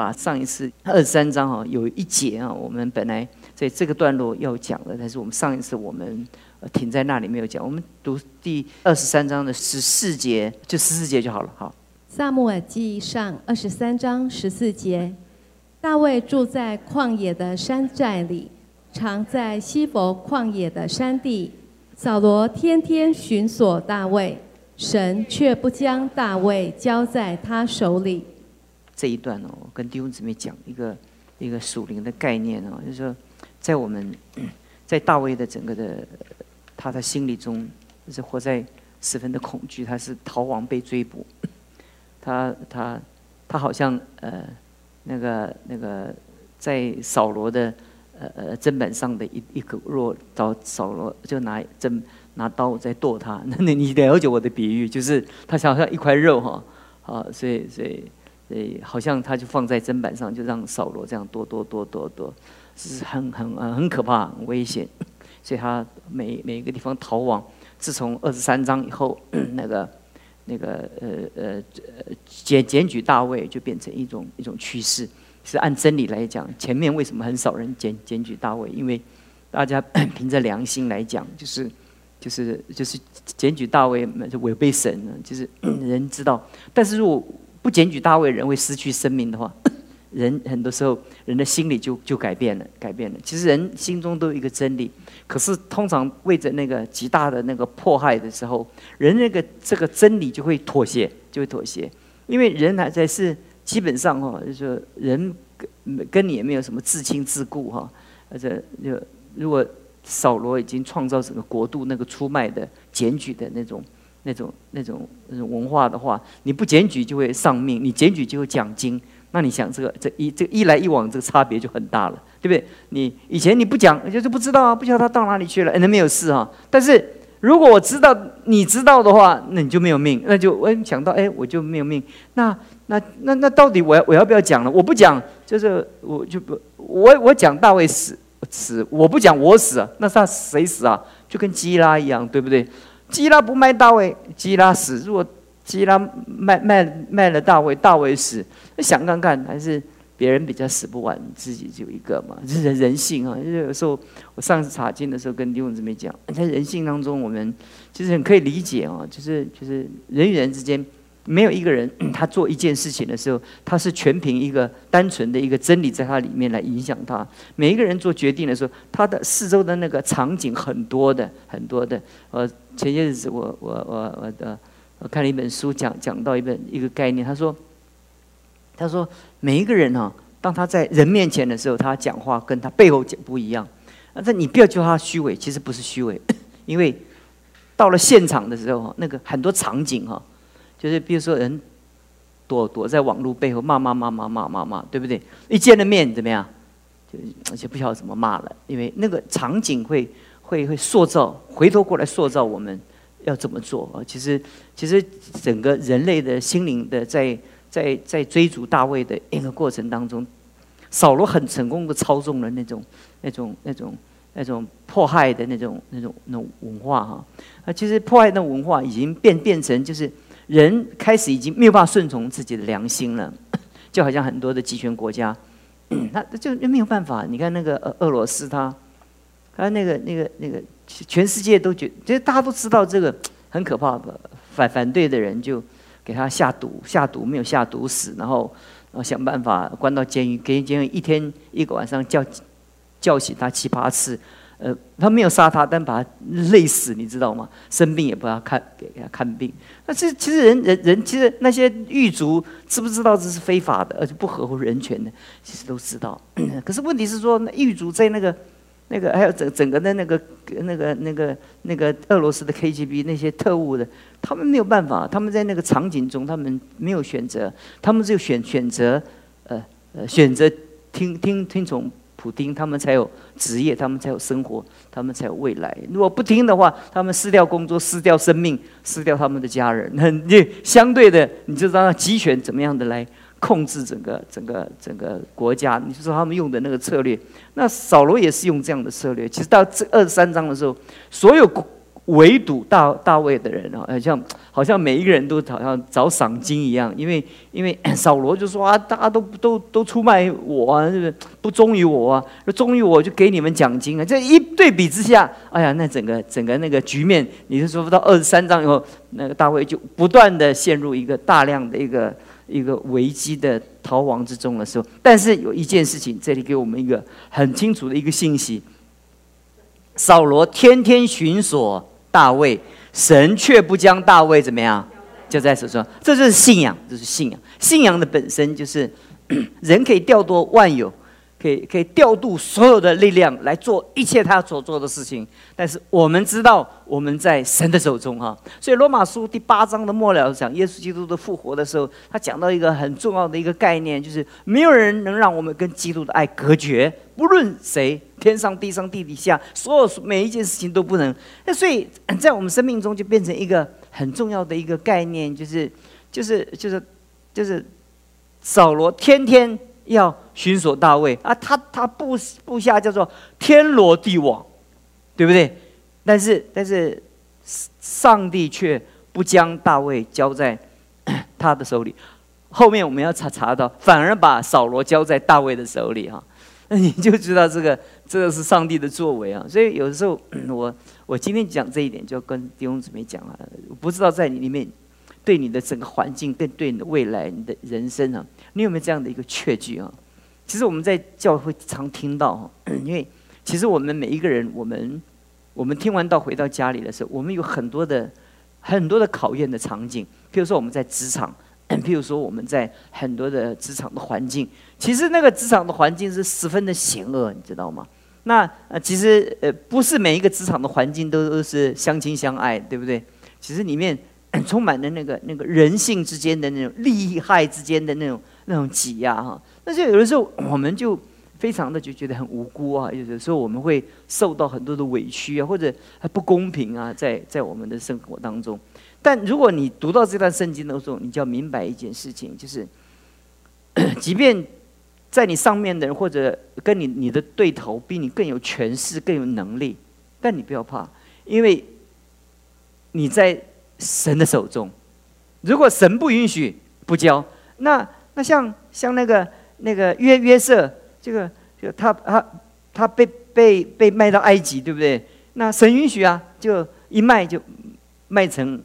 把上一次二十三章哈有一节啊，我们本来在这个段落要讲的，但是我们上一次我们停在那里没有讲。我们读第二十三章的十四节，就十四节就好了。好，萨母尔记上二十三章十四节，大卫住在旷野的山寨里，常在西伯旷野的山地。扫罗天天寻索大卫，神却不将大卫交在他手里。这一段哦，跟弟兄姊妹讲一个一个属灵的概念哦，就是说，在我们 在大卫的整个的他的心里中，是活在十分的恐惧，他是逃亡被追捕，他他他好像呃那个那个在扫罗的。呃呃，砧板上的一一个肉，找扫罗，就拿针拿刀在剁他。那你你了解我的比喻，就是他好像一块肉哈，啊，所以所以所以好像他就放在砧板上，就让扫罗这样剁剁剁剁剁，是很很很可怕、很危险。所以他每每一个地方逃亡。自从二十三章以后，那个那个呃呃检检举大卫，就变成一种一种趋势。是按真理来讲，前面为什么很少人检检举大卫？因为大家凭着良心来讲，就是就是就是检举大卫就违背神了。就是人知道，但是如果不检举大卫，人会失去生命的话，人很多时候人的心里就就改变了，改变了。其实人心中都有一个真理，可是通常为着那个极大的那个迫害的时候，人那个这个真理就会妥协，就会妥协，因为人还在是。基本上哈，就是人跟跟你也没有什么自亲自故哈，而且就如果扫罗已经创造整个国度那个出卖的检举的那种那种那种那种文化的话，你不检举就会丧命，你检举就会奖金，那你想这个这一这一来一往这个差别就很大了，对不对？你以前你不讲就是不知道啊，不知道他到哪里去了，哎那没有事哈，但是。如果我知道你知道的话，那你就没有命，那就我想到，哎，我就没有命。那那那那到底我要我要不要讲了？我不讲，就是我就不我我讲大卫死死，我不讲我死，那他谁死啊？就跟基拉一样，对不对？基拉不卖大卫，基拉死；如果基拉卖卖卖了大卫，大卫死，那想看看还是。别人比较死不完，自己就一个嘛，这是人性啊。就是有时候我上次查经的时候跟弟兄姊妹讲，在人性当中，我们其实很可以理解啊。就是就是人与人之间，没有一个人 他做一件事情的时候，他是全凭一个单纯的一个真理在他里面来影响他。每一个人做决定的时候，他的四周的那个场景很多的很多的。呃，前些日子我我我我的我看了一本书，讲讲到一本一个概念，他说。他说：“每一个人哈，当他在人面前的时候，他讲话跟他背后讲不一样。啊，这你不要叫他虚伪，其实不是虚伪，因为到了现场的时候，那个很多场景哈，就是比如说人躲躲在网络背后骂骂骂骂骂骂骂，对不对？一见了面怎么样？就而且不晓得怎么骂了，因为那个场景会会会塑造，回头过来塑造我们要怎么做啊？其实其实整个人类的心灵的在。”在在追逐大卫的一个过程当中，扫罗很成功的操纵了那种那种那种那种迫害的那种那种那种文化哈啊，其实迫害的文化已经变变成就是人开始已经没有办法顺从自己的良心了，就好像很多的集权国家，他就没有办法。你看那个俄俄罗斯，他他那个那个那个全世界都觉，其实大家都知道这个 很可怕的，反反对的人就。给他下毒，下毒没有下毒死，然后，然后想办法关到监狱，给监狱一天一个晚上叫叫醒他七八次，呃，他没有杀他，但把他累死，你知道吗？生病也不要看，给给他看病。那这其实人人人，其实那些狱卒知不知道这是非法的，而且不合乎人权的？其实都知道。可是问题是说，那狱卒在那个。那个还有整整个的那个那个那个那个俄罗斯的 KGB 那些特务的，他们没有办法，他们在那个场景中，他们没有选择，他们只有选选择，呃呃选择听听听从普丁，他们才有职业，他们才有生活，他们才有未来。如果不听的话，他们失掉工作，失掉生命，失掉他们的家人，那你相对的，你就知道集权怎么样的来。控制整个整个整个国家，你就说他们用的那个策略，那扫罗也是用这样的策略。其实到这二十三章的时候，所有围堵大大卫的人啊，好像好像每一个人都好像找赏金一样，因为因为 扫罗就说啊，大家都都都出卖我啊，是不是不忠于我啊？忠于我就给你们奖金啊！这一对比之下，哎呀，那整个整个那个局面，你是说到二十三章以后，那个大卫就不断的陷入一个大量的一个一个危机的逃亡之中的时候，但是有一件事情，这里给我们一个很清楚的一个信息。扫罗天天寻索大卫，神却不将大卫怎么样，就在手中。这就是信仰，这是信仰。信仰的本身就是 人可以调度万有。可以可以调度所有的力量来做一切他所做的事情，但是我们知道我们在神的手中哈，所以罗马书第八章的末了讲耶稣基督的复活的时候，他讲到一个很重要的一个概念，就是没有人能让我们跟基督的爱隔绝，不论谁，天上地上地底下，所有每一件事情都不能。那所以在我们生命中就变成一个很重要的一个概念，就是就是就是就是扫罗天天。要寻索大卫啊，他他部部下叫做天罗地网，对不对？但是但是上帝却不将大卫交在他的手里。后面我们要查查到，反而把扫罗交在大卫的手里哈，那 你就知道这个这个是上帝的作为啊。所以有的时候我我今天讲这一点，就跟弟兄姊妹讲啊，不知道在你里面。对你的整个环境，更对你的未来，你的人生啊，你有没有这样的一个确据啊？其实我们在教会常听到，因为其实我们每一个人，我们我们听完到回到家里的时候，我们有很多的很多的考验的场景。譬如说我们在职场，譬如说我们在很多的职场的环境，其实那个职场的环境是十分的险恶，你知道吗？那呃，其实呃，不是每一个职场的环境都都是相亲相爱，对不对？其实里面。充满的那个那个人性之间的那种利害之间的那种那种挤压哈，那就有的时候我们就非常的就觉得很无辜啊，有的时候我们会受到很多的委屈啊，或者不公平啊，在在我们的生活当中。但如果你读到这段圣经的时候，你就要明白一件事情，就是 即便在你上面的人或者跟你你的对头比你更有权势、更有能力，但你不要怕，因为你在。神的手中，如果神不允许不交，那那像像那个那个约约瑟，这个就他他他被被被卖到埃及，对不对？那神允许啊，就一卖就卖成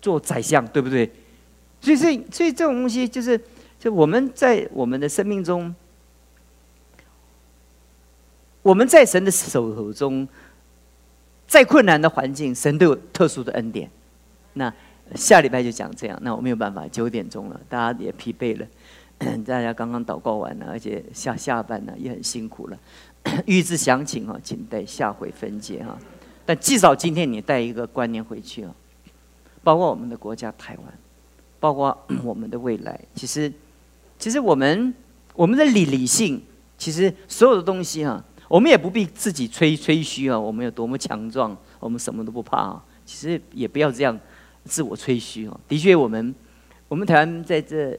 做宰相，对不对？所以所以所以这种东西就是就我们在我们的生命中，我们在神的手中，再困难的环境，神都有特殊的恩典。那下礼拜就讲这样，那我没有办法，九点钟了，大家也疲惫了，大家刚刚祷告完了，而且下下班了，也很辛苦了。预知详情哈，请待下回分解哈。但至少今天你带一个观念回去啊，包括我们的国家台湾，包括 我们的未来。其实，其实我们我们的理理性，其实所有的东西哈，我们也不必自己吹吹嘘啊，我们有多么强壮，我们什么都不怕啊。其实也不要这样。自我吹嘘哦，的确，我们我们台湾在这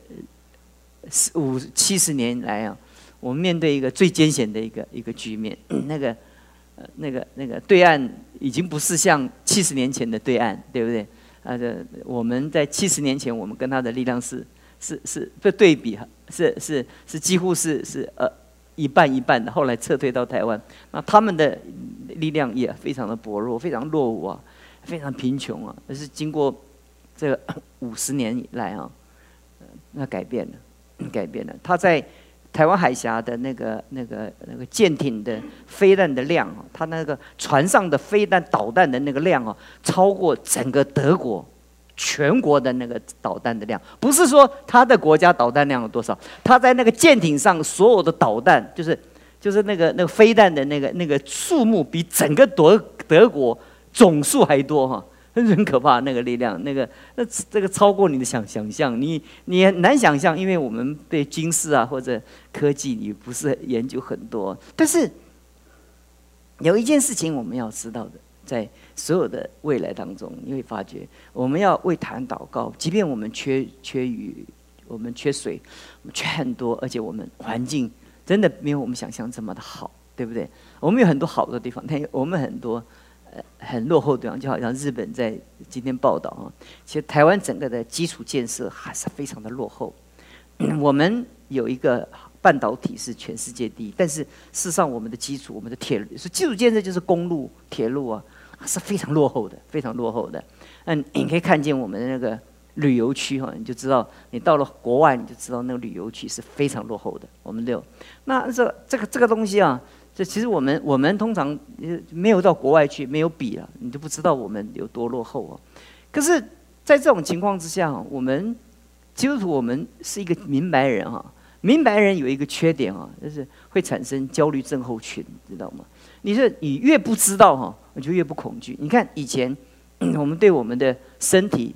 四五七十年来啊，我们面对一个最艰险的一个一个局面。那个呃，那个那个对岸已经不是像七十年前的对岸，对不对？啊，这我们在七十年前，我们跟他的力量是是是不对比，是是是几乎是是呃一半一半的。后来撤退到台湾，那他们的力量也非常的薄弱，非常落伍啊。非常贫穷啊，但是经过这 五十年以来啊，那改变了，改变了。他在台湾海峡的那个、那个、那个舰艇的飞弹的量啊，他那个船上的飞弹导弹的那个量啊，超过整个德国全国的那个导弹的量。不是说他的国家导弹量有多少，他在那个舰艇上所有的导弹，就是就是那个那个飞弹的那个那个数目，比整个德德国。总数还多哈，很可怕那个力量，那个那这个超过你的想想象，你你难想象，因为我们对军事啊或者科技你不是研究很多，但是有一件事情我们要知道的，在所有的未来当中，你会发觉我们要为谈祷告，即便我们缺缺雨，我们缺水，我们缺很多，而且我们环境真的没有我们想象这么的好，对不对？我们有很多好的地方，但我们很多。很落后的地方，就好像日本在今天报道啊，其实台湾整个的基础建设还是非常的落后。我们有一个半导体是全世界第一，但是事实上我们的基础，我们的铁路是基础建设就是公路、铁路啊，是非常落后的，非常落后的。嗯，你可以看见我们的那个旅游区哈，你就知道你到了国外你就知道那个旅游区是非常落后的。我们有那这这个这个东西啊，这其实我们我们通常没有到国外去，没有比了，你都不知道我们有多落后啊。可是，在这种情况之下，我们基督徒我们是一个明白人哈，明白人有一个缺点啊，就是会产生焦虑症候群，知道吗？你是你越不知道哈，我就越不恐惧。你看以前。我们对我们的身体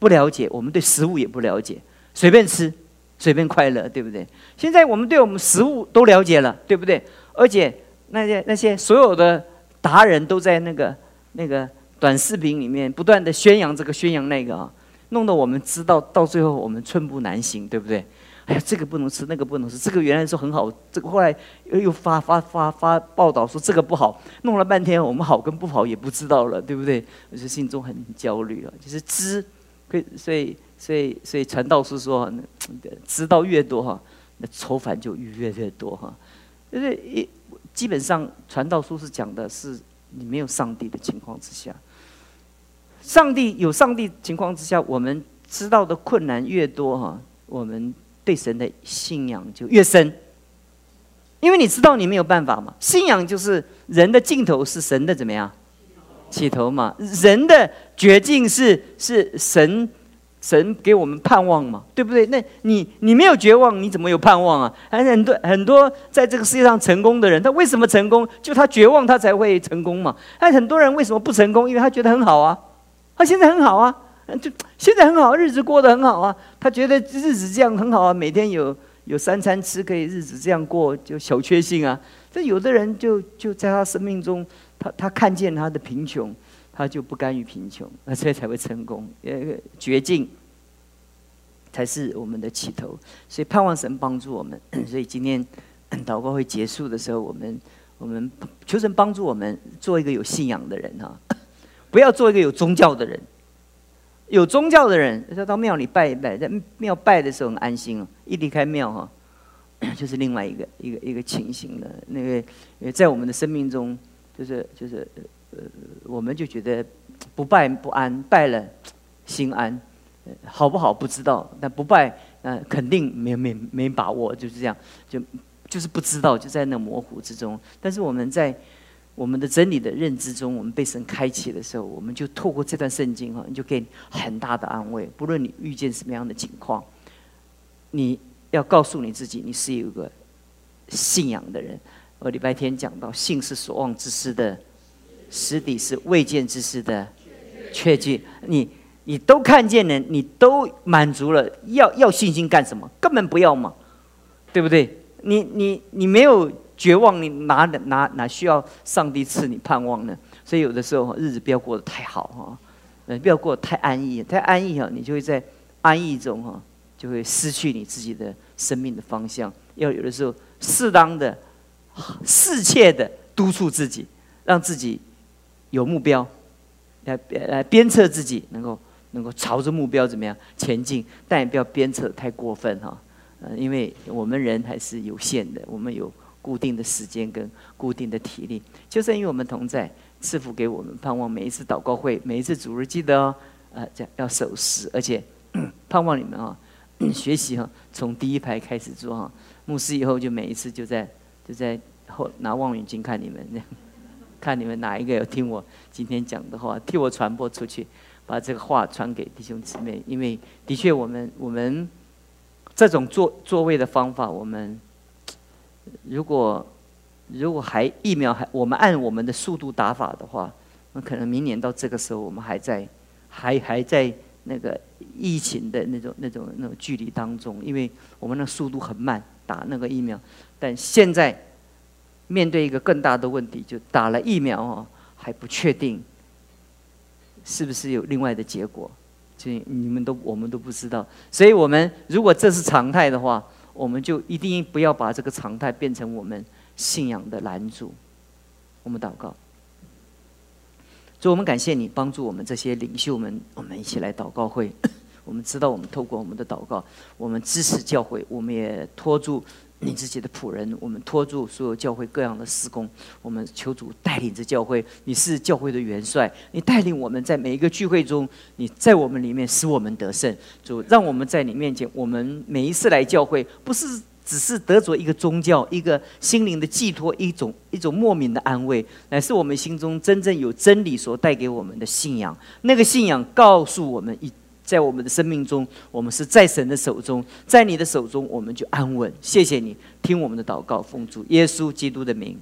不了解，我们对食物也不了解，随便吃，随便快乐，对不对？现在我们对我们食物都了解了，对不对？而且那些那些所有的达人都在那个那个短视频里面不断的宣扬这个宣扬那个啊，弄得我们知道到最后我们寸步难行，对不对？哎呀，这个不能吃，那个不能吃。这个原来说很好，这个后来又又发发发发报道说这个不好，弄了半天我们好跟不好也不知道了，对不对？我就心中很焦虑了。就是知，可以，所以所以所以传道书说，知道越多哈，那愁烦就越越多哈。就是一基本上传道书是讲的是你没有上帝的情况之下，上帝有上帝情况之下，我们知道的困难越多哈，我们。对神的信仰就越深，因为你知道你没有办法嘛。信仰就是人的尽头是神的怎么样起头嘛？人的绝境是是神神给我们盼望嘛？对不对？那你你没有绝望，你怎么有盼望啊？还很多很多在这个世界上成功的人，他为什么成功？就他绝望，他才会成功嘛。但很多人为什么不成功？因为他觉得很好啊，他现在很好啊。就现在很好，日子过得很好啊。他觉得日子这样很好啊，每天有有三餐吃，可以日子这样过，就小确幸啊。这有的人就就在他生命中，他他看见他的贫穷，他就不甘于贫穷，那这才会成功。呃，绝境才是我们的起头，所以盼望神帮助我们。所以今天 祷告会结束的时候，我们我们求神帮助我们做一个有信仰的人哈，不要做一个有宗教的人。有宗教的人，他到庙里拜一拜，在庙拜的时候很安心哦。一离开庙哈，就是另外一个一个一个情形了。那个在我们的生命中，就是就是呃，我们就觉得不拜不安，拜了心安，好不好不知道，但不拜呃肯定没没没把握，就是这样，就就是不知道，就在那模糊之中。但是我们在。我们的真理的认知中，我们被神开启的时候，我们就透过这段圣经哈，你就给你很大的安慰。不论你遇见什么样的情况，你要告诉你自己，你是有个信仰的人。我礼拜天讲到，信是所望之事的实底，是未见之事的确据。你你都看见了，你都满足了，要要信心干什么？根本不要嘛，对不对？你你你没有。绝望，你哪哪哪需要上帝赐你盼望呢？所以有的时候日子不要过得太好哈，嗯，不要过得太安逸，太安逸哈，你就会在安逸中哈，就会失去你自己的生命的方向。要有的时候适当的、适切的督促自己，让自己有目标，来来鞭策自己，能够能够朝着目标怎么样前进，但也不要鞭策太过分哈，呃，因为我们人还是有限的，我们有。固定的时间跟固定的体力，就是与我们同在，赐福给我们盼望。每一次祷告会，每一次主日，记得哦，呃，这要守时，而且 盼望你们啊，学习哈，从第一排开始做哈。牧师以后就每一次就在就在后拿望远镜看你们，看你们哪一个有听我今天讲的话，替我传播出去，把这个话传给弟兄姊妹。因为的确，我们我们这种座座位的方法，我们。如果如果还疫苗还我们按我们的速度打法的话，那可能明年到这个时候我们还在还还在那个疫情的那种那种那种距离当中，因为我们的速度很慢打那个疫苗。但现在面对一个更大的问题，就打了疫苗哦还不确定是不是有另外的结果，就你们都我们都不知道。所以我们如果这是常态的话。我们就一定不要把这个常态变成我们信仰的拦阻。我们祷告，所以我们感谢你帮助我们这些领袖们，我们一起来祷告会。我们知道，我们透过我们的祷告，我们支持教会，我们也托住你自己的仆人，我们托住所有教会各样的施工。我们求主带领着教会，你是教会的元帅，你带领我们在每一个聚会中，你在我们里面使我们得胜。主让我们在你面前，我们每一次来教会，不是只是得着一个宗教、一个心灵的寄托、一种一种莫名的安慰，乃是我们心中真正有真理所带给我们的信仰。那个信仰告诉我们一。在我们的生命中，我们是在神的手中，在你的手中，我们就安稳。谢谢你听我们的祷告，奉主耶稣基督的名。